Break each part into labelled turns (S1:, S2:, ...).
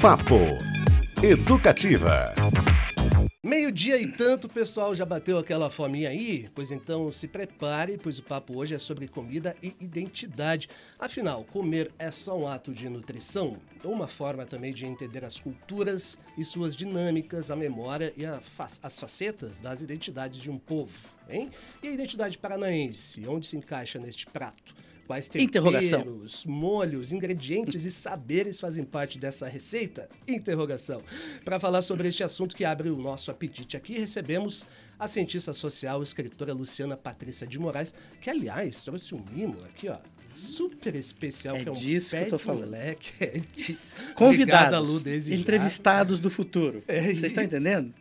S1: Papo Educativa.
S2: Meio-dia e tanto, pessoal, já bateu aquela fominha aí? Pois então se prepare, pois o papo hoje é sobre comida e identidade. Afinal, comer é só um ato de nutrição? Ou uma forma também de entender as culturas e suas dinâmicas, a memória e a fa as facetas das identidades de um povo, hein? E a identidade paranaense, onde se encaixa neste prato? Quais temperos, molhos, ingredientes e saberes fazem parte dessa receita? Interrogação. Para falar sobre este assunto que abre o nosso apetite aqui, recebemos a cientista social, escritora Luciana Patrícia de Moraes, que aliás trouxe um mimo aqui, ó, super especial,
S3: é
S2: que é um
S3: disso que eu tô falando.
S2: moleque. É disso.
S3: Convidados,
S2: Obrigado, Lu,
S3: entrevistados do futuro.
S2: É
S3: Vocês estão entendendo?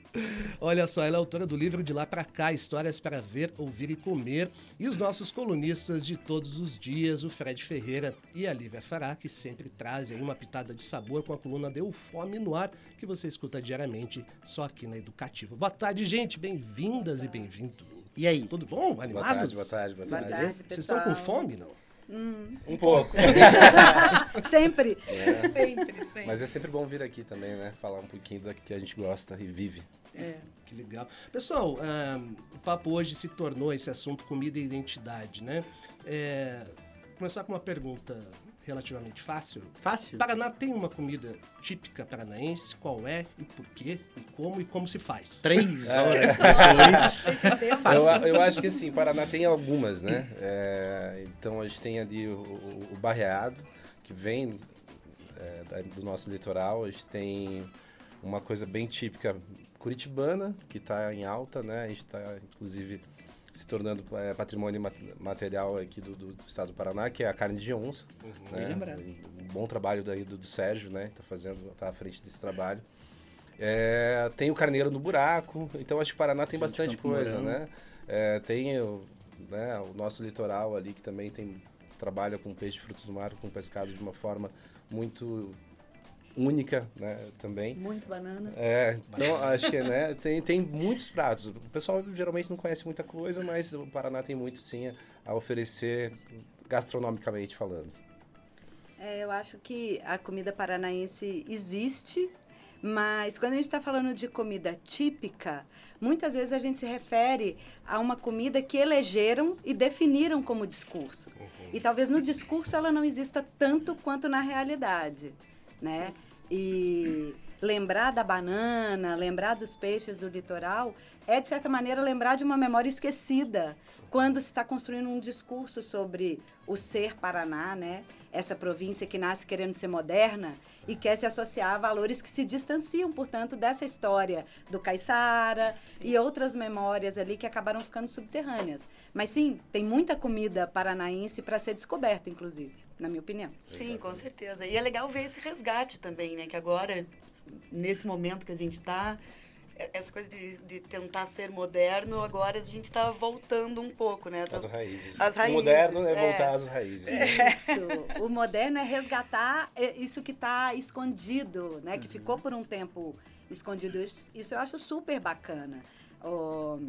S2: Olha só, ela é autora do livro De Lá Pra Cá, Histórias para Ver, Ouvir e Comer. E os nossos colunistas de todos os dias, o Fred Ferreira e a Lívia Fará, que sempre trazem aí uma pitada de sabor com a coluna Deu Fome no Ar, que você escuta diariamente só aqui na Educativa. Boa tarde, gente. Bem-vindas e bem-vindos.
S3: E aí?
S2: Tudo bom?
S4: Boa
S2: Animados?
S4: tarde, boa tarde, boa
S5: Boa
S4: tarde.
S5: tarde,
S2: Vocês estão com fome, não?
S4: Um pouco.
S5: Sempre.
S4: É.
S5: Sempre, sempre.
S4: Mas é sempre bom vir aqui também, né? Falar um pouquinho do que a gente gosta e vive.
S5: É.
S2: Que legal. Pessoal, ah, o papo hoje se tornou esse assunto comida e identidade, né? É, começar com uma pergunta relativamente fácil.
S3: Fácil?
S2: Paraná tem uma comida típica paranaense? Qual é e por quê? E como e como se faz?
S3: Três
S4: É.
S3: horas?
S4: Eu, eu acho que sim, Paraná tem algumas, né? É, então a gente tem ali o, o, o barreado, que vem é, do nosso litoral. A gente tem uma coisa bem típica curitibana, que está em alta, né? A gente está, inclusive, se tornando é, patrimônio mat- material aqui do, do estado do Paraná, que é a carne de onça.
S3: Bem
S4: né?
S3: lembrado.
S4: Um bom trabalho daí do, do Sérgio, né? Tá fazendo, tá à frente desse trabalho. É, tem o carneiro no buraco, então acho que o Paraná tem bastante coisa, né? É, tem o, né, o nosso litoral ali que também tem trabalha com peixe, frutos do mar, com pescado de uma forma muito única, né? Também.
S5: Muito banana.
S4: É, então acho que né, tem, tem muitos pratos. O pessoal geralmente não conhece muita coisa, mas o Paraná tem muito sim a, oferecer gastronomicamente falando.
S5: É, eu acho que a comida paranaense existe, mas quando a gente está falando de comida típica, muitas vezes a gente se refere a uma comida que elegeram e definiram como discurso. E talvez no discurso ela não exista tanto quanto na realidade, né? E lembrar da banana, lembrar dos peixes do litoral, é de certa maneira lembrar de uma memória esquecida quando se está construindo um discurso sobre o ser Paraná, né? Essa província que nasce querendo ser moderna e quer se associar a valores que se distanciam, portanto, dessa história do caiçara e outras memórias ali que acabaram ficando subterrâneas. Mas sim, tem muita comida paranaense para ser descoberta, inclusive, na minha opinião.
S6: Sim, com certeza. E é legal ver esse resgate também, né? Que agora, nesse momento que a gente está, essa coisa de, de tentar ser moderno, agora a gente está voltando um pouco, né?
S4: As raízes.
S6: As
S4: O
S6: raízes,
S4: moderno é
S6: é.
S4: voltar às raízes. né?
S5: Isso. O moderno é resgatar é, isso que está escondido, né? Que ficou por um tempo escondido. Isso eu acho super bacana. O-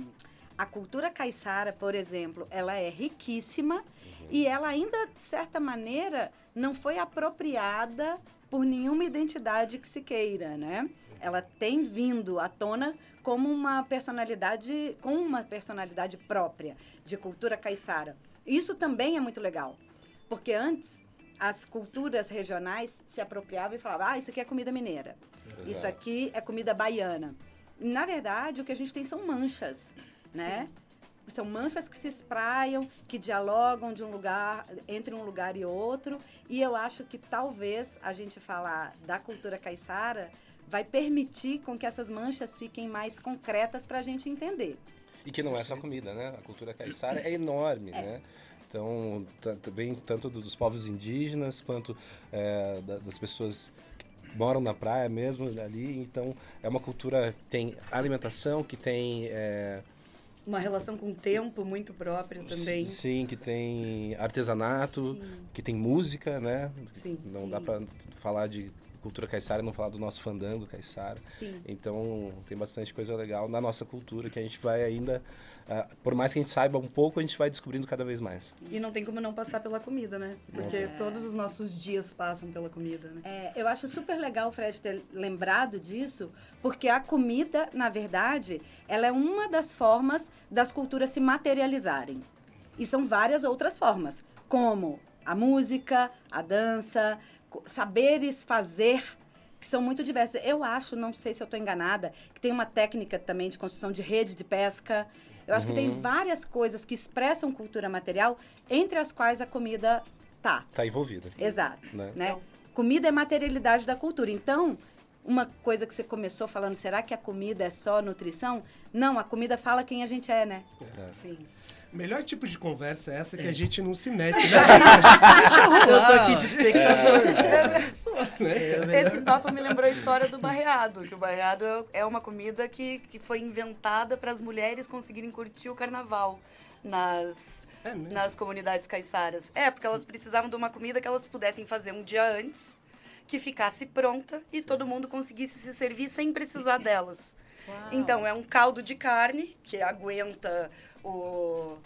S5: a cultura caiçara, por exemplo, ela é riquíssima e ela ainda, de certa maneira, não foi apropriada por nenhuma identidade que se queira, né? Ela tem vindo à tona como uma personalidade, com uma personalidade própria de cultura caiçara. Isso também é muito legal. Porque antes as culturas regionais se apropriavam e falavam: ah, isso aqui é comida mineira, isso
S4: Exato.
S5: aqui é comida baiana. Na verdade, o que a gente tem são manchas, né? São manchas que se espraiam, que dialogam de um lugar, entre um lugar e outro. E eu acho que talvez a gente falar da cultura caiçara vai permitir com que essas manchas fiquem mais concretas para a gente entender.
S4: E que não é só comida, né? A cultura caiçara é enorme, né? Então, ta- também tanto do- dos povos indígenas quanto é, da- das pessoas que moram na praia mesmo ali. Então, é uma cultura que tem alimentação, que tem é,
S6: Uma relação com o tempo muito própria também.
S4: sim, que tem artesanato,
S6: Sim.
S4: que tem música, né?
S6: Sim,
S4: Não
S6: sim.
S4: dá para falar de cultura caiçara, não falar do nosso fandango caiçara. Então tem bastante coisa legal na nossa cultura que a gente vai ainda, ah, por mais que a gente saiba um pouco, a gente vai descobrindo cada vez mais.
S6: E não tem como não passar pela comida, né? Porque todos os nossos dias passam pela comida, né?
S5: É, eu acho super legal o Fred ter lembrado disso, porque a comida, na verdade, ela é uma das formas das culturas se materializarem. E são várias outras formas, como a música, a dança, saberes fazer, que são muito diversos. Eu acho, não sei se eu estou enganada, que tem uma técnica também de construção de rede de pesca. Eu acho que tem várias coisas que expressam cultura material, entre as quais a comida tá.
S4: Tá envolvida.
S5: Exato.
S4: Né?
S5: Né? Comida é materialidade da cultura. Então, uma coisa que você começou falando, será que a comida é só nutrição? Não, a comida fala quem a gente é, né?
S6: Sim.
S2: Melhor tipo de conversa é essa que a gente não se mete, né? Deixa rolar.
S3: Eu tô aqui de espectador.
S2: Né?
S3: É, melhor-
S6: Esse papo me lembrou a história do barreado, que o barreado é uma comida que, que foi inventada para as mulheres conseguirem curtir o carnaval nas,
S2: É
S6: nas comunidades caiçaras. É, porque elas precisavam de uma comida que elas pudessem fazer um dia antes, que ficasse pronta e todo mundo conseguisse se servir sem precisar delas. Então, é um caldo de carne que aguenta o,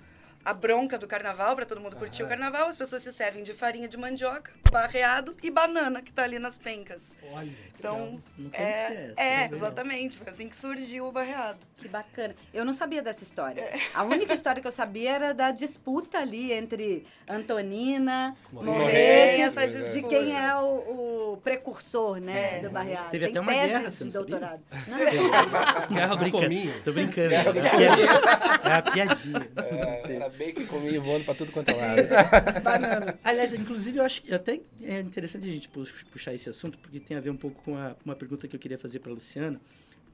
S6: a bronca do carnaval, para todo mundo curtir o carnaval. As pessoas se servem de farinha de mandioca, barreado e banana, que tá ali nas pencas.
S2: Olha, que
S6: Então.
S3: Não conhecia
S6: é,
S3: essa,
S6: é
S3: legal.
S6: exatamente. Foi assim que surgiu o barreado.
S5: Que bacana. Eu não sabia dessa história. A única história que eu sabia era da disputa ali entre Antonina,
S2: Morretes.
S6: Essa
S5: de
S6: disputa.
S5: quem é o, o precursor, né, do barreado.
S3: Teve
S5: Tem
S3: até uma guerra,
S5: de doutorado. Não,
S2: Guerra do
S3: brincando.
S2: cominho.
S3: Tô brincando. É. É uma piadinha.
S4: É, que comia voando pra tudo quanto é lado.
S6: Banana.
S3: Aliás, inclusive, eu acho que até é interessante a gente pux- puxar esse assunto, porque tem a ver um pouco com a- uma pergunta que eu queria fazer para Luciana,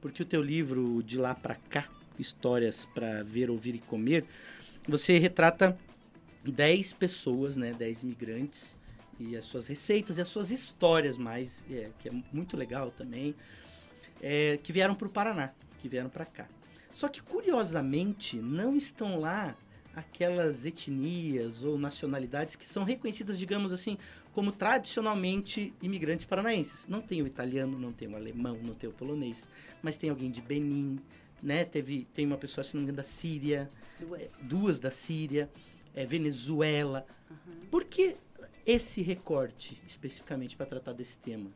S3: porque o teu livro De Lá para Cá, Histórias para Ver, Ouvir e Comer, você retrata 10 pessoas, né, 10 imigrantes, e as suas receitas e as suas histórias mais, é, que é muito legal também, é, que vieram para o Paraná, que vieram para cá. Só que, curiosamente, não estão lá aquelas etnias ou nacionalidades que são reconhecidas, digamos assim, como tradicionalmente imigrantes paranaenses. Não tem o italiano, não tem o alemão, não tem o polonês, mas tem alguém de Benin, né? Teve, tem uma pessoa, se não me engano, da Síria,
S5: duas.
S3: é, duas da Síria, é, Venezuela. Por que esse recorte especificamente para tratar desse tema?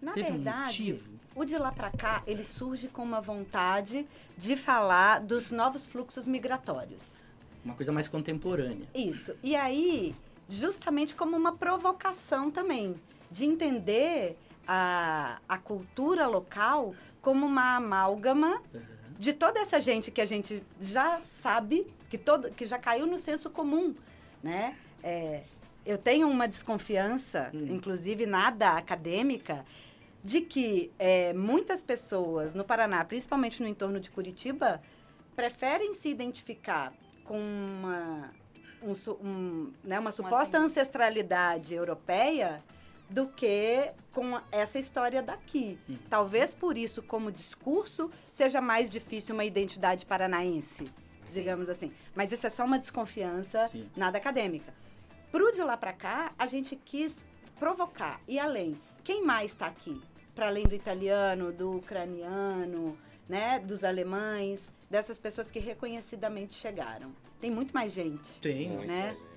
S5: Na
S3: Teve um
S5: verdade,
S3: motivo?
S5: o de lá para cá, ele surge com uma vontade de falar dos novos fluxos migratórios.
S3: Uma coisa mais contemporânea.
S5: Isso. E aí, justamente como uma provocação também, de entender a, a cultura local como uma amálgama de toda essa gente que a gente já sabe, que, todo, que já caiu no senso comum, né? É, eu tenho uma desconfiança, inclusive nada acadêmica, de que é, muitas pessoas no Paraná, principalmente no entorno de Curitiba, preferem se identificar com uma, um um, né, uma suposta
S6: assim?
S5: ancestralidade europeia do que com essa história daqui. Talvez por isso, como discurso, seja mais difícil uma identidade paranaense, digamos assim. Mas isso é só uma desconfiança,
S3: Sim.
S5: nada acadêmica. Pro de lá para cá, a gente quis provocar. E além, quem mais está aqui? Para além do italiano, do ucraniano, né, dos alemães, dessas pessoas que reconhecidamente chegaram. Tem muito mais gente.
S3: Tem.
S4: Muito,
S5: né?
S4: gente.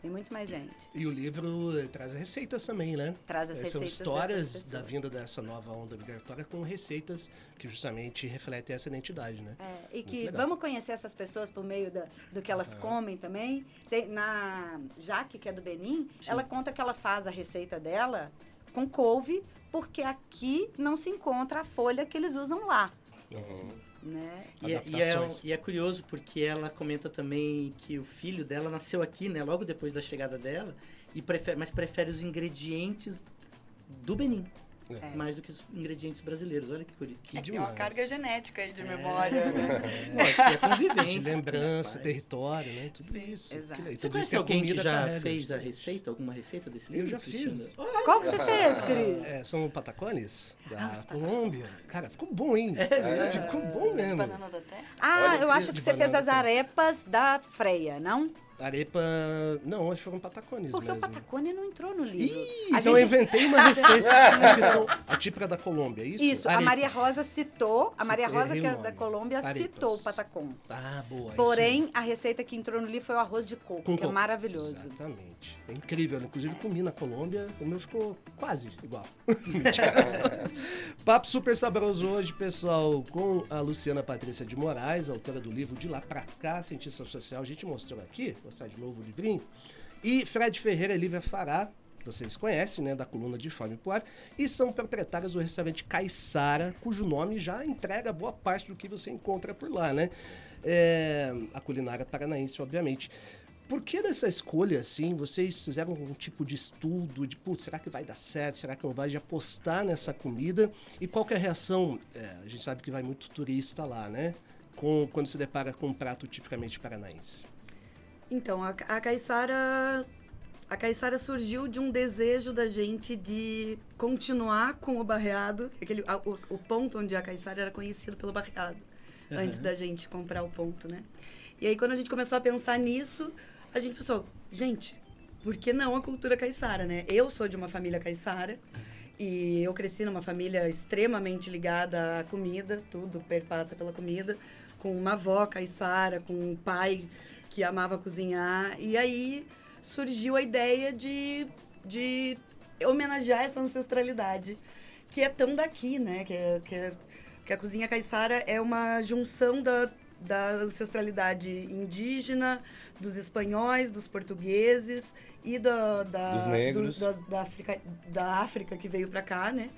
S5: Tem muito mais gente.
S2: E o livro traz receitas também, né?
S5: Traz as
S2: Eh, São
S5: receitas
S2: histórias
S5: dessas
S2: da vinda dessa nova onda migratória com receitas que justamente refletem essa identidade, né?
S5: É, e
S2: Muito
S5: que
S2: legal.
S5: vamos conhecer essas pessoas por meio da, do que elas comem também. Tem, na Jaque, que é do Benin, ela conta que ela faz a receita dela com couve, porque aqui não se encontra a folha que eles usam lá.
S4: Uhum.
S5: Né?
S3: E é, e, é, e é curioso porque ela comenta também que o filho dela nasceu aqui, né? Logo depois da chegada dela, e prefere, mas prefere os ingredientes do Benin.
S2: É.
S3: Mais do que os ingredientes brasileiros. Olha que curioso.
S2: Que
S6: É, tem uma carga genética aí de memória, né?
S3: Lógico,
S2: De
S3: convivência.
S2: lembrança,
S3: os pais.
S2: território, né? Tudo isso.
S5: exato.
S3: Você
S2: Tudo
S3: conhece alguém que já
S2: carrega,
S3: fez a receita? Alguma receita desse
S2: Eu
S3: livro?
S2: já
S3: Cristiano?
S2: fiz.
S5: Qual que você fez, Cris?
S2: É, são patacones da
S5: Ah,
S2: Colômbia. Cara, ficou bom, hein?
S3: É
S2: Ficou bom
S6: De
S2: mesmo.
S6: banana da terra?
S5: Ah,
S4: Olha,
S5: eu acho que você fez as arepas da Freia, não?
S2: Arepa. Não, acho que foram patacones
S5: Porque
S2: mesmo.
S5: o Patacone não entrou no livro.
S2: Ih,
S5: A
S2: então eu
S5: gente-
S2: inventei uma receita. acho que são a típica da Colômbia, é isso?
S5: Isso, a
S2: Arepa.
S5: Maria Rosa citou, a Maria Rosa, que é da. Colômbia,
S2: Arepas.
S5: citou o patacom.
S2: Ah, boa.
S5: Porém, a receita que entrou no livro foi o arroz de coco,
S2: Com
S5: que é
S2: coco.
S5: maravilhoso.
S2: Exatamente. É incrível. Inclusive, comi na Colômbia, o meu ficou quase igual. Papo super saboroso hoje, pessoal, com a Luciana Patrícia de Moraes, autora do livro De Lá Pra Cá, Cientista Social. A gente mostrou aqui, mostrar de novo o livrinho. E Fred Ferreira e Lívia Fará, vocês conhecem, né, da coluna de Fome Poar, e são proprietários do restaurante Caissara, cujo nome já entrega boa parte do que você encontra por lá, né? É, a culinária paranaense, obviamente. Por que dessa escolha, assim, vocês fizeram um tipo de estudo de, putz, será que vai dar certo, será que não vai, de apostar nessa comida? E qual que é a reação, é, a gente sabe que vai muito turista lá, né? Com, quando se depara com um prato tipicamente paranaense.
S6: Então, a, a Caiçara. A Caiçara surgiu de um desejo da gente de continuar com o barreado, aquele, a- o, o ponto onde a Caiçara era conhecido pelo barreado, antes da gente comprar o ponto, né? E aí, quando a gente começou a pensar nisso, a gente pensou, gente, por que não a cultura caiçara, né? Eu sou de uma família caiçara e eu cresci numa família extremamente ligada à comida, tudo perpassa pela comida, com uma avó caiçara, com um pai que amava cozinhar. E aí surgiu a ideia de, de homenagear essa ancestralidade que é tão daqui, né? Que, é, que, é- que a cozinha caiçara é uma junção da, da ancestralidade indígena, dos espanhóis, dos portugueses e da, da,
S4: Dos negros.
S6: das- da, África, da África que veio pra cá, né?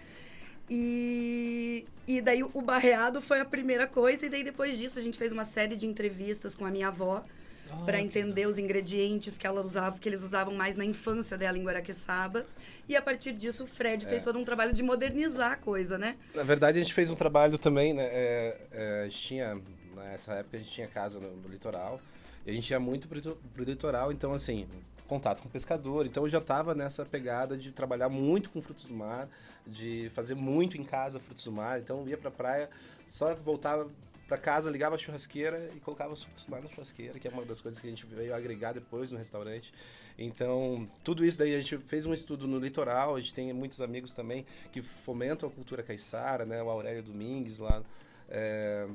S6: E, e daí o barreado foi a primeira coisa, e daí depois disso a gente fez uma série de entrevistas com a minha avó
S2: Ah,
S6: para entender os ingredientes que ela usava, que eles usavam mais na infância dela em Guaraqueçaba. E a partir disso o Fred fez todo um trabalho de modernizar a coisa, né?
S4: Na verdade, a gente fez um trabalho também, né? é, é, a gente tinha, nessa época, a gente tinha casa no, no litoral. E a gente ia muito pro, lito- pro litoral, então, assim, contato com pescador. Então, eu já tava nessa pegada de trabalhar muito com frutos do mar, de fazer muito em casa frutos do mar. Então, eu ia pra praia, só voltava pra casa, ligava a churrasqueira e colocava os frutos mar na churrasqueira, que é uma das coisas que a gente veio agregar depois no restaurante. Então, tudo isso daí a gente fez um estudo no litoral, a gente tem muitos amigos também que fomentam a cultura caiçara, né? O Aurélio Domingues lá é,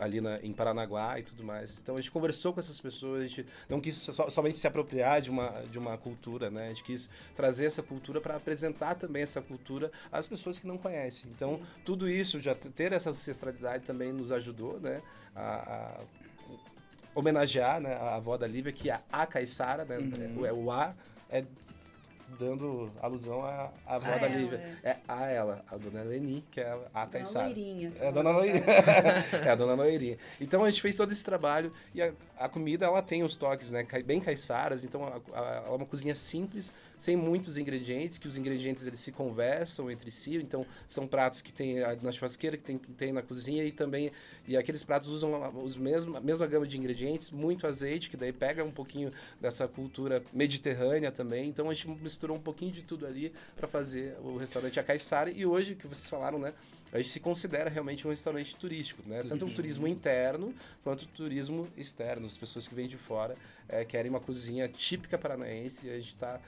S4: ali na, em Paranaguá e tudo mais. Então a gente conversou com essas pessoas, a gente não quis so- somente se apropriar de uma, de uma cultura, né? A gente quis trazer essa cultura para apresentar também essa cultura às pessoas que não conhecem. Então tudo isso, já ter essa ancestralidade também nos ajudou, né? A, a homenagear né, a avó da Lívia, que é a Caiçara, né?
S3: Uhum.
S4: É, o A é dando alusão à, à avó
S6: A
S4: da
S6: ela,
S4: Lívia. É. a ela, a dona Leni, que é a.
S6: Loirinha.
S4: É a dona Loirinha. é a dona Loirinha. Então a gente fez todo esse trabalho e a, a comida ela tem os toques, né? Bem caiçaras, então ela é uma cozinha simples, sem muitos ingredientes, que os ingredientes eles se conversam entre si. Então são pratos que tem a- na churrasqueira, que tem, tem na cozinha e também. E aqueles pratos usam a- os mesmos, a mesma gama de ingredientes, muito azeite, que daí pega um pouquinho dessa cultura mediterrânea também. Então a gente misturou um pouquinho de tudo ali para fazer o restaurante A Caiçara. E hoje, que vocês falaram, né? A gente se considera realmente um restaurante turístico, né? Tanto o turismo interno quanto o turismo externo. As pessoas que vêm de fora eh, querem uma cozinha típica paranaense e a gente está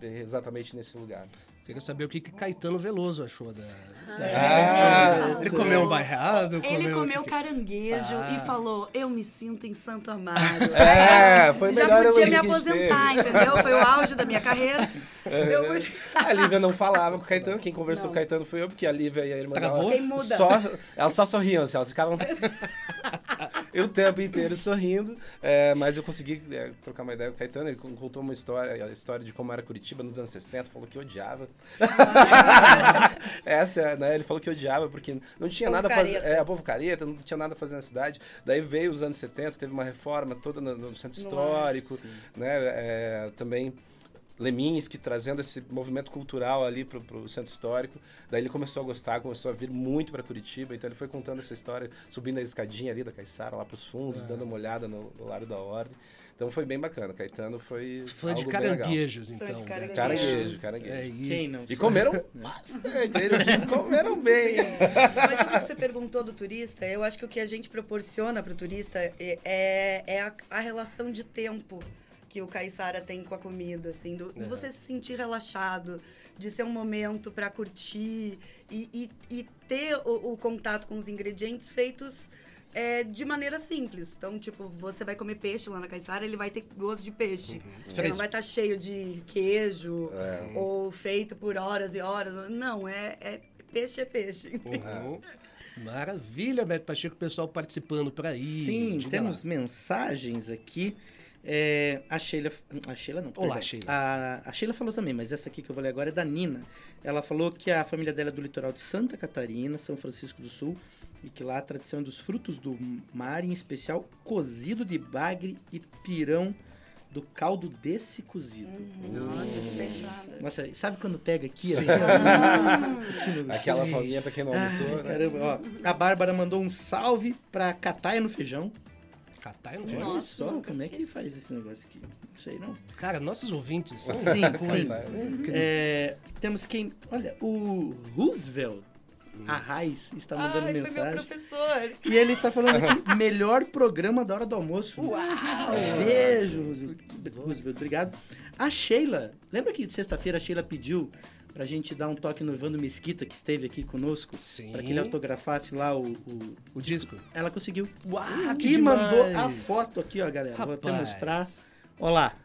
S4: exatamente nesse lugar.
S2: Queria saber o que, que Caetano Veloso achou da. da
S4: Ah,
S2: ele comeu um bairrado?
S6: Ele comeu
S2: o que-
S6: caranguejo
S2: Ah.
S6: e falou: Eu me sinto em Santo Amaro.
S4: É, foi o
S6: Já
S4: melhor
S6: podia me aposentar, entendeu? Foi o auge da minha carreira. Eu podia-
S4: A Lívia não falava com o Caetano, quem conversou
S6: Não.
S4: com o Caetano foi eu, porque a Lívia e a irmã dela só, elas só sorriam, assim, elas ficavam o tempo inteiro sorrindo, é, mas eu consegui é, trocar uma ideia com o Caetano, ele con- contou uma história, a história de como era Curitiba nos anos 60, falou que odiava. Essa, né, ele falou que odiava porque não tinha
S6: Povo
S4: nada a fazer, é, povo careta, não tinha nada a fazer na cidade. Daí veio os anos 70, teve uma reforma toda no, no centro
S6: No
S4: histórico, né, é, também Leminski trazendo esse movimento cultural ali pro, pro centro histórico. Daí ele começou a gostar, começou a vir muito para Curitiba. Então ele foi contando essa história, subindo a escadinha ali da Caiçara, lá pros fundos, dando uma olhada no, no da Ordem. Então foi bem bacana. Caetano foi.
S2: Fã de
S4: algo bem legal.
S2: caranguejos,
S6: Fã
S2: então.
S6: de
S2: né?
S6: caranguejo.
S4: Caranguejo, caranguejo.
S2: É isso.
S3: Quem não?
S4: E comeram bastante. Eles comeram bem.
S6: Mas sobre o que você perguntou do turista, eu acho que o que a gente proporciona para o turista é, é, é a, a relação de tempo que o Caissara tem com a comida, assim, do, de
S2: Uhum.
S6: você se sentir relaxado, de ser um momento para curtir e, e, e ter o, o contato com os ingredientes feitos é, de maneira simples. Então, tipo, você vai comer peixe lá na Caissara, ele vai ter gosto de peixe. Ele
S2: Fresco.
S6: não vai estar cheio de queijo
S4: É.
S6: ou feito por horas e horas. Não, é, é peixe é peixe.
S2: Uhum. Maravilha, Beto Pacheco, o pessoal participando por aí.
S3: Sim,
S2: Diga
S3: temos
S2: lá.
S3: mensagens aqui. É, a Sheila. A Sheila não.
S2: Olá,
S3: perdão.
S2: Sheila.
S3: A, a Sheila falou também, mas essa aqui que eu vou ler agora é da Nina. Ela falou que a família dela é do litoral de Santa Catarina, São Francisco do Sul, e que lá a tradição é dos frutos do mar, em especial cozido de bagre e pirão do caldo desse cozido.
S6: Nossa, que fechada.
S3: Nossa, sabe quando pega aqui?
S2: Sim.
S3: Assim, ó?
S4: Aquela
S3: Sim.
S4: folguinha pra quem não
S3: Ai,
S4: almoçou, né?
S3: caramba, ó. A Bárbara mandou um salve pra Cataia no feijão.
S2: Catar no
S3: Olha.
S6: Nossa,
S3: só, como é que faz esse negócio aqui? Não sei não.
S2: Cara, nossos ouvintes são
S3: Sim, sim. É, temos quem. Olha, o Roosevelt Arraes está mandando
S6: Ai, foi meu
S3: mensagem.
S6: professor.
S3: E ele tá falando aqui, melhor programa da hora do almoço.
S2: Uau!
S3: Beijo, Roosevelt. Roosevelt, obrigado. A Sheila, lembra que de sexta-feira a Sheila pediu pra gente dar um toque no Evandro Mesquita, que esteve aqui conosco?
S2: Sim.
S3: Pra que ele autografasse lá o, o-
S2: O disco.
S3: Ela conseguiu.
S2: Uau,
S3: e mandou a
S2: demais.
S3: foto aqui, ó, galera. Vou até
S2: Rapaz.
S3: mostrar. Olha lá.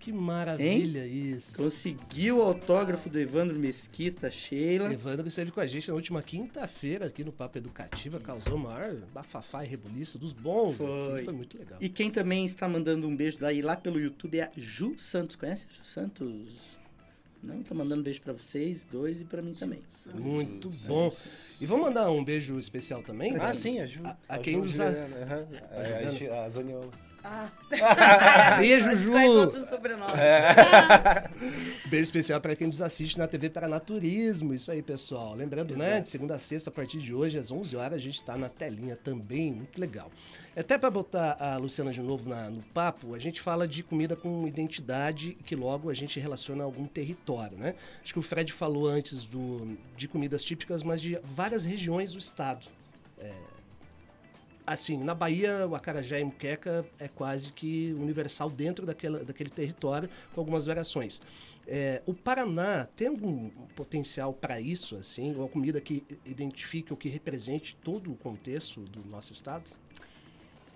S2: Que maravilha isso.
S3: Conseguiu o autógrafo do Evandro Mesquita, Sheila.
S2: Evandro esteve com a gente na última quinta-feira aqui no Papo Educativa, causou maior bafafá e rebuliço dos bons.
S3: Foi.
S2: Foi muito legal.
S3: E quem também está mandando um beijo daí lá pelo YouTube é a Ju Santos. Conhece a Ju Santos? Não, tá mandando um beijo pra vocês, dois e pra mim também.
S2: Muito bom. E vamos mandar um beijo especial também?
S4: Ah, sim, a Ju.
S2: A- a
S4: a
S2: quem
S4: Ju
S2: nos
S4: Juliana, aham. É,
S2: Juliana.
S4: a, Gi- a Zaniola.
S2: Beijo, Ju!
S6: Outros sobrenomes?
S2: Beijo especial para quem nos assiste na TV Paranaturismo. Isso aí, pessoal. Lembrando, né? De segunda a sexta, a partir de hoje, às 11 horas, a gente está na telinha também. Muito legal. Até para botar a Luciana de novo na- no papo, a gente fala de comida com identidade que logo a gente relaciona a algum território, né? Acho que o Fred falou antes do, de comidas típicas, mas de várias regiões do estado. É, assim, na Bahia, o acarajé e muqueca é quase que universal dentro daquela, daquele território, com algumas variações. É, o Paraná tem algum potencial para isso, assim, uma comida que identifique ou que represente todo o contexto do nosso estado?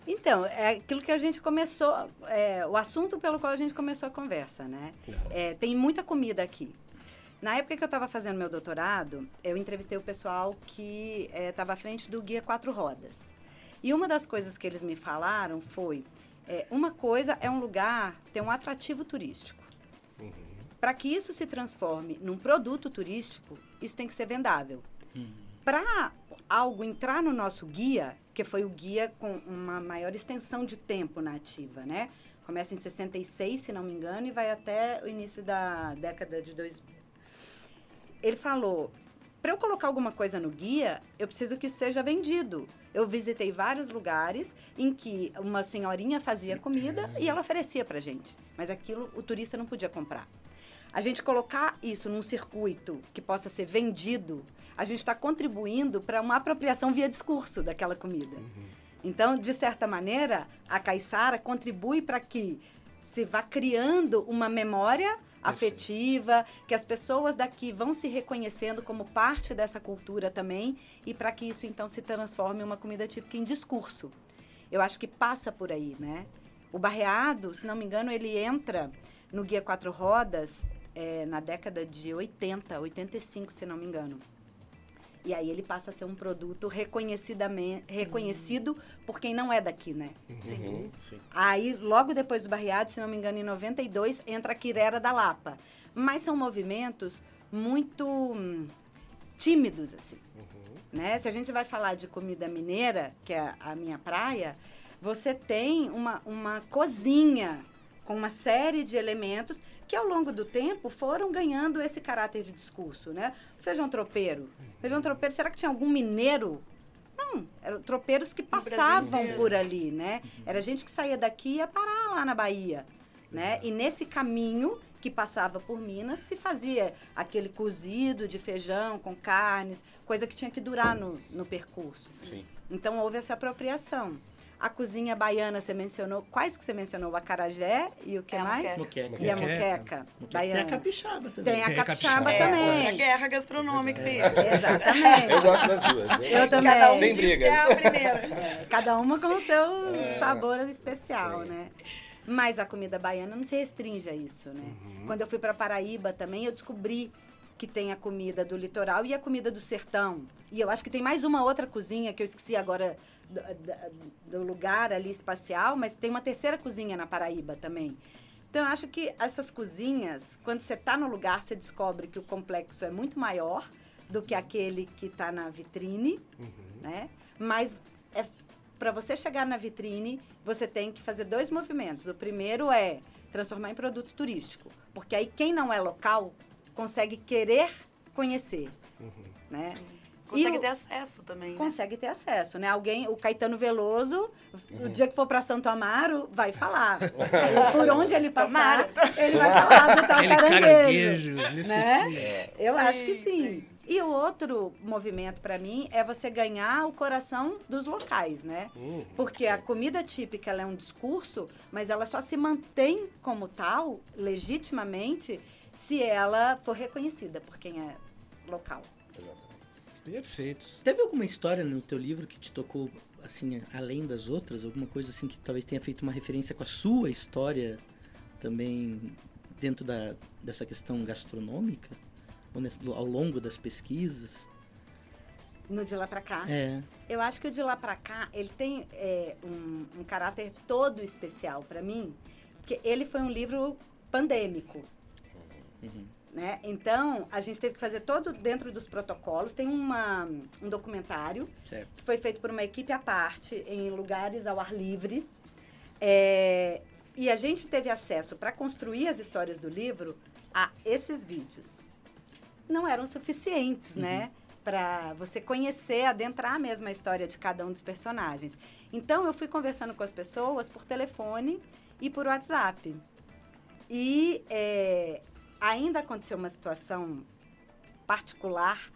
S5: Então, é aquilo que a gente começou, é, o assunto pelo qual a gente começou a conversa, né? É, tem muita comida aqui. Na época que eu estava fazendo meu doutorado, eu entrevistei o pessoal que estava à frente do Guia Quatro Rodas. E uma das coisas que eles me falaram foi: é, uma coisa é um lugar ter um atrativo turístico. Para que isso se transforme num produto turístico, isso tem que ser vendável. Para algo entrar no nosso guia, que foi o guia com uma maior extensão de tempo na ativa, né? Começa em 66, se não me engano, e vai até o início da década de 2000. Ele falou: para eu colocar alguma coisa no guia, eu preciso que seja vendido. Eu visitei vários lugares em que uma senhorinha fazia comida e ela oferecia para gente, mas aquilo o turista não podia comprar. A gente colocar isso num circuito que possa ser vendido, a gente está contribuindo para uma apropriação via discurso daquela comida. Então, de certa maneira, a caiçara contribui para que se vá criando uma memória afetiva, que as pessoas daqui vão se reconhecendo como parte dessa cultura também e para que isso então se transforme em uma comida típica em discurso. Eu acho que passa por aí, né? O barreado, se não me engano, ele entra no Guia Quatro Rodas eh, na década de 80, 85, se não me engano. E aí ele passa a ser um produto reconhecidamente, reconhecido por quem não é daqui, né?
S4: Sim. Sim.
S5: Aí, logo depois do barreado, se não me engano, em 92, entra a Quirera da Lapa. Mas são movimentos muito hum, tímidos, assim. Né? Se a gente vai falar de comida mineira, que é a minha praia, você tem uma, uma cozinha com uma série de elementos que, ao longo do tempo, foram ganhando esse caráter de discurso, né? Feijão tropeiro. Feijão tropeiro, será que tinha algum mineiro não, eram tropeiros que passavam por ali, né? Era gente que saía daqui e ia parar lá na Bahia, né? E nesse caminho que passava por Minas se fazia aquele cozido de feijão com carnes, coisa que tinha que durar no, no percurso.
S4: Sim.
S5: Então houve essa apropriação. A cozinha baiana você mencionou. Quais que você mencionou? O acarajé e o que
S6: É a
S5: mais?
S6: moqueca.
S5: E a
S2: Moqueca.
S5: moqueca.
S3: Tem a
S5: Baiana.
S3: capixaba também.
S5: Tem a
S2: a
S5: capixaba
S2: capixaba.
S6: É, outra
S5: também.
S6: guerra gastronômica aí.
S5: Exatamente.
S4: Eu gosto das duas.
S5: Eu também.
S6: Cada um
S4: Sem brigas.
S6: é a primeira.
S5: Cada uma com o seu
S4: É.
S5: sabor especial,
S4: Sim.
S5: né? Mas a comida baiana não se restringe a isso, né?
S4: Uhum.
S5: Quando eu fui para Paraíba também, eu descobri que tem a comida do litoral e a comida do sertão. E eu acho que tem mais uma outra cozinha que eu esqueci agora do, do lugar ali espacial, mas tem uma terceira cozinha na Paraíba também. Então eu acho que essas cozinhas, quando você está no lugar, você descobre que o complexo é muito maior do que aquele que está na vitrine, né? Mas é para você chegar na vitrine, você tem que fazer dois movimentos. O primeiro é transformar em produto turístico, porque aí quem não é local consegue querer conhecer, né?
S6: Consegue
S5: E o-
S6: ter acesso também, né?
S5: Consegue ter acesso, né? Alguém, o Caetano Veloso, o dia que for para Santo Amaro, vai falar. Por onde ele passar, ele vai falar do tal caranguejo. Né? Eu
S6: Sim,
S5: acho que sim.
S6: sim.
S5: E o outro movimento para mim é você ganhar o coração dos locais, né?
S2: Hum,
S5: Porque a comida típica ela é um discurso, mas ela só se mantém como tal, legitimamente, se ela for reconhecida por quem é local.
S2: Perfeito.
S3: Teve alguma história no teu livro que te tocou, assim, além das outras? Alguma coisa assim que talvez tenha feito uma referência com a sua história também dentro da, dessa questão gastronômica? Ou nesse- ao longo das pesquisas?
S5: No de lá para cá.
S3: É.
S5: Eu acho que o de lá para cá, ele tem é, um, um caráter todo especial para mim, porque ele foi um livro pandêmico.
S3: Uhum.
S5: Né? Então, a gente teve que fazer todo dentro dos protocolos. Tem uma, um documentário
S3: Certo.
S5: que foi feito por uma equipe à parte, em lugares ao ar livre. É, e a gente teve acesso para construir as histórias do livro a esses vídeos. Não eram suficientes, né? Para você conhecer, adentrar mesmo a história de cada um dos personagens. Então, eu fui conversando com as pessoas por telefone e por WhatsApp. E é, ainda aconteceu uma situação particular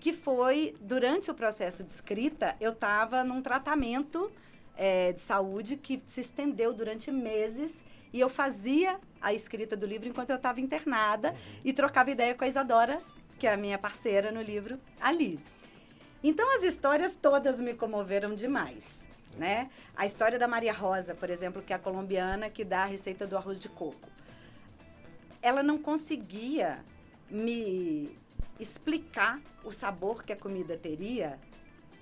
S5: que foi durante o processo de escrita eu estava num tratamento é, de saúde que se estendeu durante meses e eu fazia a escrita do livro enquanto eu estava internada e trocava ideia com a Isadora que é a minha parceira no livro ali. Então as histórias todas me comoveram demais né? A história da Maria Rosa por exemplo que é a colombiana que dá a receita do arroz de coco ela não conseguia me explicar o sabor que a comida teria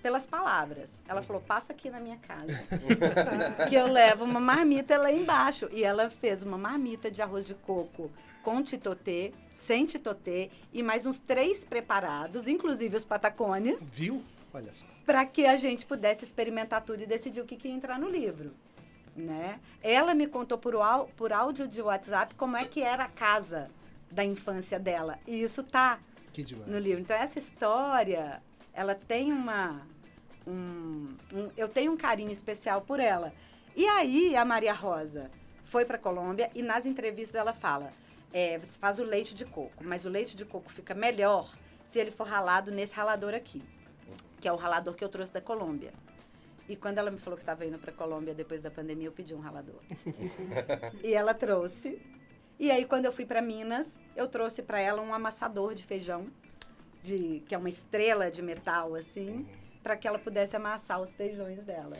S5: pelas palavras. Ela falou: passa aqui na minha casa. que eu levo uma marmita lá embaixo. E ela fez uma marmita de arroz de coco com titotê, sem titotê, e mais uns três preparados, inclusive os patacones,
S2: Viu? Olha só.
S5: para que a gente pudesse experimentar tudo e decidir o que, que ia entrar no livro. Né? Ela me contou por, au- por áudio de WhatsApp como é que era a casa da infância dela. E isso tá no livro. Então, essa história, ela tem uma. um- um- eu tenho um carinho especial por ela. E aí, a Maria Rosa foi para Colômbia e nas entrevistas ela fala: é, você faz o leite de coco, mas o leite de coco fica melhor se ele for ralado nesse ralador aqui, que é o ralador que eu trouxe da Colômbia. E quando ela me falou que estava indo para Colômbia depois da pandemia, eu pedi um ralador. e ela trouxe. E aí, quando eu fui para Minas, eu trouxe para ela um amassador de feijão, de, que é uma estrela de metal, assim, para que ela pudesse amassar os feijões dela.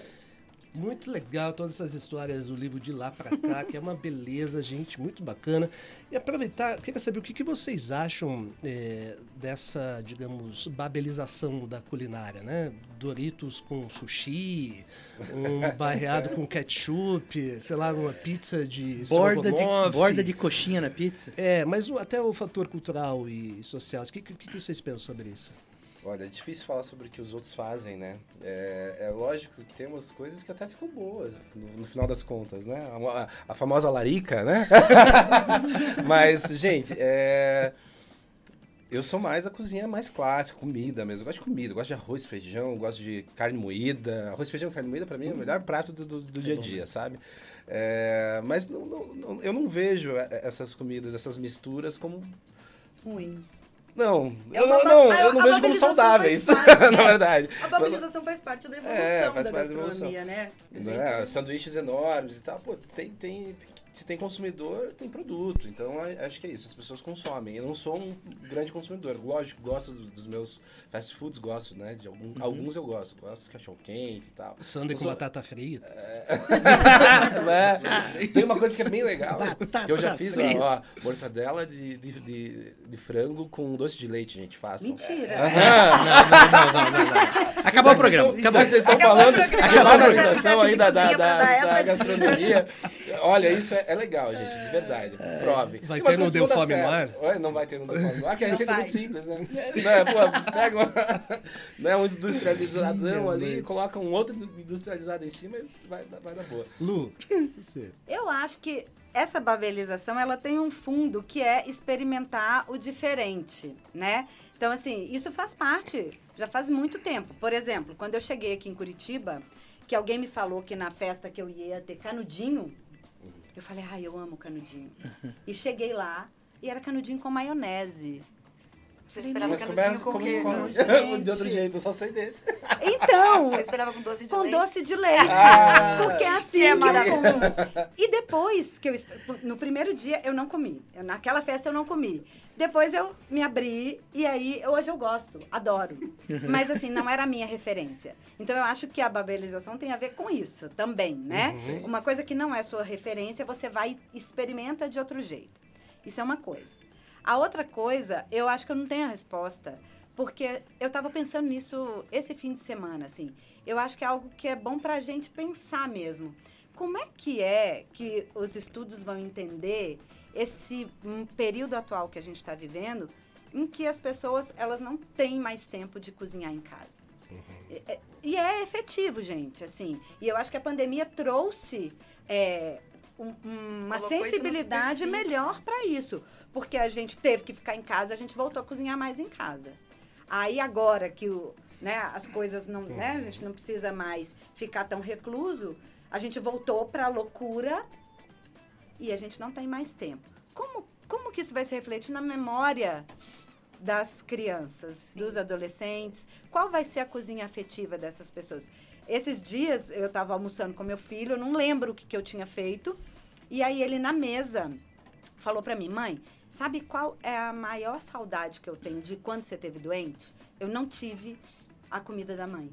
S2: Muito legal todas essas histórias do livro de lá pra cá, que é uma beleza, gente, muito bacana. E aproveitar, queria saber o que, que vocês acham é, dessa, digamos, babelização da culinária, né? Doritos com sushi, um barreado com ketchup, sei lá, uma pizza de
S3: Borda de, borda de coxinha na pizza?
S2: É, mas o- até o fator cultural e social, o que, que, que vocês pensam sobre isso?
S4: Olha, é difícil falar sobre o que os outros fazem, né? É, é lógico que tem umas coisas que até ficam boas, no, no final das contas, né? A, a- a famosa larica, né? Mas, gente, é... Eu sou mais a cozinha mais clássica, comida mesmo. Eu gosto de comida, eu gosto de arroz, feijão, eu gosto de carne moída. Arroz, feijão e carne moída, pra mim, é o melhor prato do, do, do dia a dia, sabe? É, Mas não- não- não- eu não vejo é, essas comidas, essas misturas como
S6: Ruins.
S4: Não,
S6: É
S4: eu
S6: uma
S4: não, não, eu não vejo como saudáveis,
S6: parte,
S4: na
S6: é.
S4: verdade.
S6: A babelização faz parte da evolução
S4: É, faz
S6: da
S4: parte da evolução.
S6: gastronomia, né? A gente-
S4: Né? Sanduíches enormes e tal. Pô, tem, tem, se tem consumidor, tem produto. Então, a- acho que é isso. As pessoas consomem. Eu não sou um grande consumidor. Lógico, gosto do- dos meus fast foods, gosto, né? De algum, alguns eu gosto. Gosto de cachorro quente e tal.
S2: Sunday
S4: Eu
S2: com
S4: sou-
S2: batata frita.
S4: né? Tem uma coisa que é bem legal,
S3: Batata
S4: que eu já fiz, ó,
S3: frita.
S4: ó, mortadela de, de, de, de frango com doce de leite, gente, façam.
S5: Mentira.
S3: Acabou o programa.
S4: Já
S3: Acabou.
S4: vocês estão
S6: Acabou
S4: falando
S6: o programa.
S4: de
S6: Acabou.
S4: valorização aí da, da, da, da gastronomia. Olha, isso é, é legal, gente, de verdade. Prove.
S2: Vai ter no Deu Fome no
S4: certo. Olha, Não vai ter no Deu Fome no Ar, que a receita é muito simples, né? né? Pô, pega uma, né, um industrializadão ali, coloca um outro industrializado em cima e vai, dar- vai dar boa.
S2: Lu, você.
S5: Eu acho que essa babelização ela tem um fundo que é experimentar o diferente, né? Então, assim, isso faz parte, já faz muito tempo. Por exemplo, quando eu cheguei aqui em Curitiba, que alguém me falou que na festa que eu ia ter canudinho, eu falei, ai, eu amo canudinho. E cheguei lá e era canudinho com maionese.
S6: Você esperava
S4: Mas
S6: canudinho
S4: começa
S6: com
S5: Gente.
S4: de outro jeito, eu só sei desse.
S5: Então,
S6: Você esperava com doce de
S5: com
S6: leite?
S5: doce de leite.
S4: Ah.
S5: porque é assim
S6: é
S5: eu
S6: maravilhoso.
S5: E depois que eu. No primeiro dia eu não comi. Eu- naquela festa eu não comi. Depois eu me abri e aí hoje eu gosto, adoro. Mas assim, não era a minha referência. Então eu acho que a babelização tem a ver com isso também, né? Uma coisa que não é sua referência, você vai e experimenta de outro jeito. Isso é uma coisa. A outra coisa, eu acho que eu não tenho a resposta, porque eu estava pensando nisso esse fim de semana, assim. Eu acho que é algo que é bom para a gente pensar mesmo. Como é que é que os estudos vão entender esse hum, período atual que a gente está vivendo, em que as pessoas elas não têm mais tempo de cozinhar em casa? E- é- E é efetivo, gente, assim. E eu acho que a pandemia trouxe é, um- um- uma
S6: Colocou
S5: sensibilidade melhor para isso. Porque a gente teve que ficar em casa, a gente voltou a cozinhar mais em casa. Aí agora que o, né, as coisas não, né, a gente não precisa mais ficar tão recluso, a gente voltou para a loucura e a gente não tem mais tempo. Como, como que isso vai se refletir na memória das crianças, dos adolescentes? Qual vai ser a cozinha afetiva dessas pessoas? Esses dias eu estava almoçando com meu filho, eu não lembro o que, que eu tinha feito, e aí ele na mesa falou para mim, mãe, sabe qual é a maior saudade que eu tenho de quando você teve doente? Eu não tive a comida da mãe.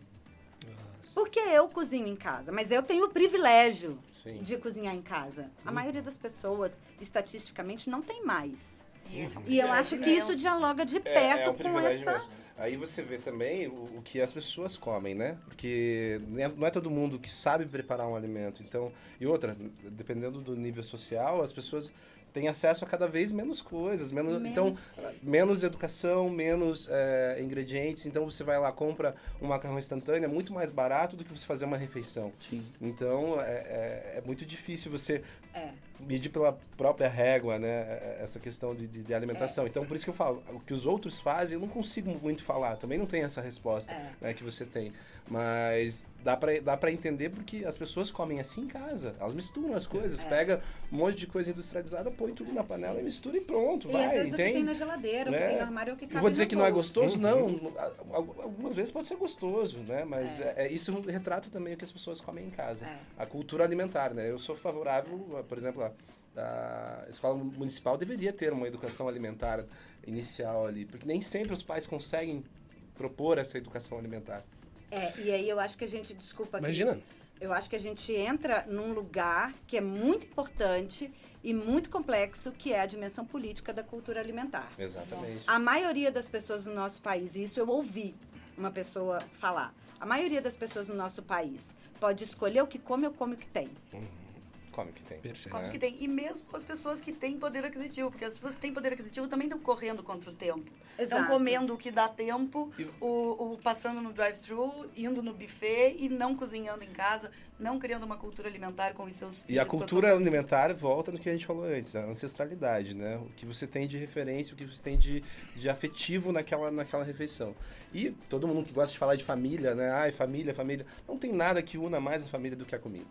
S5: Porque eu cozinho em casa, mas eu tenho o privilégio
S4: Sim.
S5: de cozinhar em casa. A maioria das pessoas, estatisticamente, não tem mais.
S6: E, é
S5: E eu acho que isso dialoga de
S4: É,
S5: perto
S4: é um
S5: com essa.
S4: mesmo. Aí você vê também o, o que as pessoas comem, né? Porque né, não é todo mundo que sabe preparar um alimento. Então, e outra, dependendo do nível social, as pessoas têm acesso a cada vez menos coisas, menos,
S5: Menos
S4: então
S5: coisas.
S4: menos educação, menos é, ingredientes. Então você vai lá compra um macarrão instantâneo, é muito mais barato do que você fazer uma refeição.
S3: Sim.
S4: Então é, é, é muito difícil você
S5: É.
S4: medir pela própria régua, né? Essa questão de, de, de alimentação. Então, por isso que eu falo, o que os outros fazem, eu não consigo muito falar. Também não tem essa resposta
S5: É.
S4: né, que você tem. Mas dá pra, dá pra entender porque as pessoas comem assim em casa. Elas misturam as coisas.
S5: É.
S4: Pega um monte de coisa industrializada, põe tudo na panela e mistura e pronto.
S5: E
S4: vai,
S5: às vezes o que tem
S4: entende?
S5: na geladeira, o que
S4: É.
S5: tem no armário é o que cabe
S4: Eu vou dizer
S5: no
S4: que não é
S5: bolso.
S4: gostoso? Não. Al- Algumas vezes pode ser gostoso, né? Mas é. é- isso retrata também o que as pessoas comem em casa.
S5: É.
S4: A cultura alimentar, né? Eu sou favorável, por exemplo, a, a escola municipal deveria ter uma educação alimentar inicial ali, porque nem sempre os pais conseguem propor essa educação alimentar.
S5: É, e aí eu acho que a gente, desculpa, Cris,
S2: Imagina.
S5: eu acho que a gente entra num lugar que é muito importante e muito complexo, que é a dimensão política da cultura alimentar.
S4: Exatamente.
S5: A maioria das pessoas no nosso país, isso eu ouvi uma pessoa falar. A maioria das pessoas no nosso país pode escolher o que come ou come o que tem.
S4: Come que tem.
S2: Perfeito.
S6: Como
S4: né?
S6: que tem? E mesmo as pessoas que têm poder aquisitivo, porque as pessoas que têm poder aquisitivo também estão correndo contra o tempo. Estão comendo o que dá tempo,
S4: E-
S6: o, o passando no drive-thru, indo no buffet e não cozinhando em casa, não criando uma cultura alimentar com os seus filhos.
S4: E a
S6: com
S4: cultura alimentar volta no que a gente falou antes, a ancestralidade, né? O que você tem de referência, o que você tem de, de afetivo naquela, naquela refeição. E todo mundo que gosta de falar de família, né? Ai, família, família. Não tem nada que una mais a família do que a comida.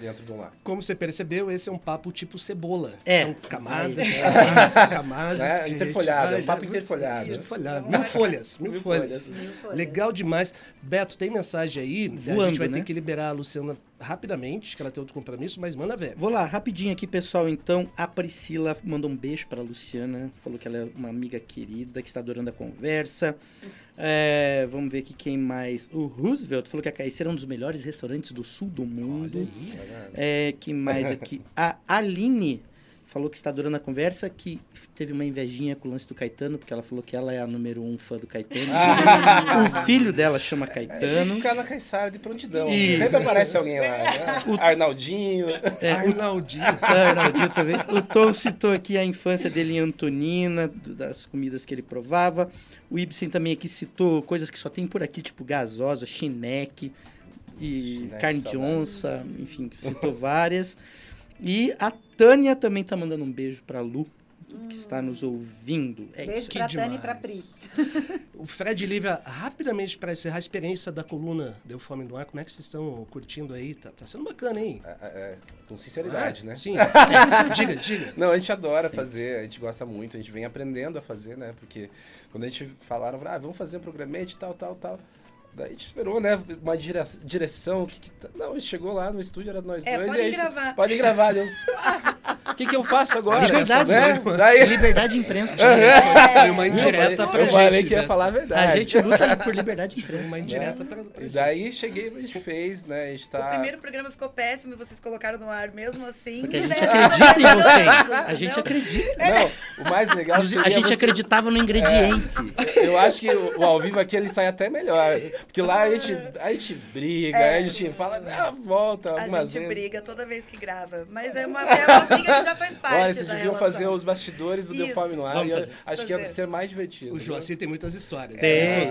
S4: Dentro de um lar.
S2: Como você percebeu, esse é um papo tipo cebola.
S3: É.
S2: São camadas,
S3: É.
S2: camadas, camadas.
S4: É,
S2: a
S4: interfolhado, é um papo interfolhado.
S2: Interfolhado. Mil folhas, mil,
S4: Mil
S2: folhas.
S4: folhas.
S5: Mil folhas.
S2: Legal demais. Beto, tem mensagem aí? a
S3: Voando,
S2: gente vai
S3: né?
S2: ter que liberar a Luciana rapidamente, que ela tem outro compromisso, mas manda ver.
S3: Vou lá, rapidinho aqui, pessoal. Então, a Priscila mandou um beijo pra Luciana. Falou que ela é uma amiga querida, que está adorando a conversa. É, vamos ver aqui quem mais. O Roosevelt falou que a Caiceira é um dos melhores restaurantes do sul do mundo. É, que mais aqui? A Aline falou que está adorando a conversa, que teve uma invejinha com o lance do Caetano, porque ela falou que ela é a número um fã do Caetano. o filho dela chama
S4: É, tem que
S3: Caetano.
S4: ficar na Caiçara de prontidão.
S3: Isso.
S4: Sempre aparece alguém lá. Né? Arnaldinho.
S3: É, o
S2: Arnaldinho.
S3: Ah, Arnaldinho também. O Tom citou aqui a infância dele em Antonina, do- das comidas que ele provava. O Ibsen também aqui citou coisas que só tem por aqui, tipo gasosa, chineque e
S4: Chineque,
S3: carne de onça, enfim, citou várias. E a Tânia também tá mandando um beijo pra Lu, que está nos ouvindo. É
S5: Beijo
S3: isso.
S2: que
S5: pra Tânia e pra. Pri.
S2: O Fred Lívia, rapidamente para encerrar a experiência da coluna Deu Fome no Ar, como é que vocês estão curtindo aí? Tá, tá sendo bacana, hein?
S4: É, é, com sinceridade,
S2: Ah,
S4: né?
S2: Sim. diga, diga.
S4: Não, a gente adora fazer, a gente gosta muito, a gente vem aprendendo a fazer, né? Porque quando a gente falaram, ah, vamos fazer um programete, tal, tal, tal. Daí a gente esperou, né? Uma dire- direção. Que, que tá- Não, chegou lá no estúdio, era nós
S6: É,
S4: dois. e gente,
S6: gravar.
S4: Pode gravar. Deu, "Ah, O que, que eu faço agora?
S3: Liberdade,
S4: né? Daí,
S3: liberdade de imprensa.
S2: Foi uma
S4: eu
S2: indireta
S4: falei,
S2: pra
S4: eu falei
S2: gente.
S4: que ia
S2: né?
S4: falar a verdade.
S3: A gente luta por liberdade de imprensa.
S2: uma indireta pra,
S4: E daí cheguei, a gente fez, né? A gente tá.
S6: O primeiro programa ficou péssimo e vocês colocaram no ar mesmo assim.
S3: Porque a
S6: né?
S3: gente acredita em vocês. A gente acredita.
S4: Não, o mais legal
S3: A gente
S4: você-
S3: acreditava no ingrediente.
S4: Eu acho que o, o ao vivo aqui ele sai até melhor. Porque lá a gente, a gente briga, a gente fala, ah, volta
S6: A gente
S4: vezes.
S6: briga toda vez que grava. Mas é uma, é uma briga já faz parte.
S4: Olha, vocês
S6: da
S4: deviam
S6: relação.
S4: fazer os bastidores do Deu. Fome no Ar. Eu acho que ia ser mais divertido.
S2: O Joacir tem muitas histórias.
S3: Tem.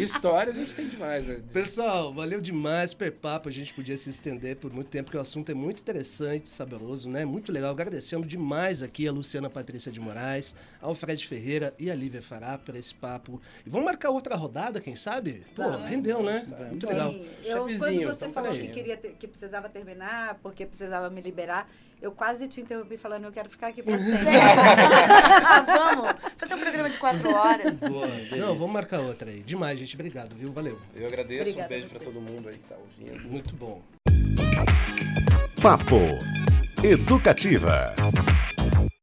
S4: Histórias a gente tem demais, né?
S2: Pessoal, valeu demais super papo. A gente podia se estender por muito tempo, porque o assunto é muito interessante, saboroso, né? Muito legal. Agradecendo demais aqui a Luciana Patrícia de Moraes, ao Fred Ferreira e a Lívia Fará por esse papo. E vamos marcar outra rodada, quem sabe? Pô, rendeu, né? Muito legal.
S5: Sim, eu, quando você
S4: então
S5: falou que, queria ter- que precisava terminar, porque precisava me liberar, eu quase te interrompi falando eu quero ficar aqui pra sempre.
S6: ah, vamos fazer um programa de quatro horas.
S2: Boa. Não, vamos marcar outra aí. Demais, gente. Obrigado, viu? Valeu.
S4: Eu agradeço,
S5: Obrigada
S4: um beijo
S5: a
S4: pra
S5: você.
S4: todo mundo aí que tá ouvindo.
S2: Muito bom.
S1: Papo Educativa.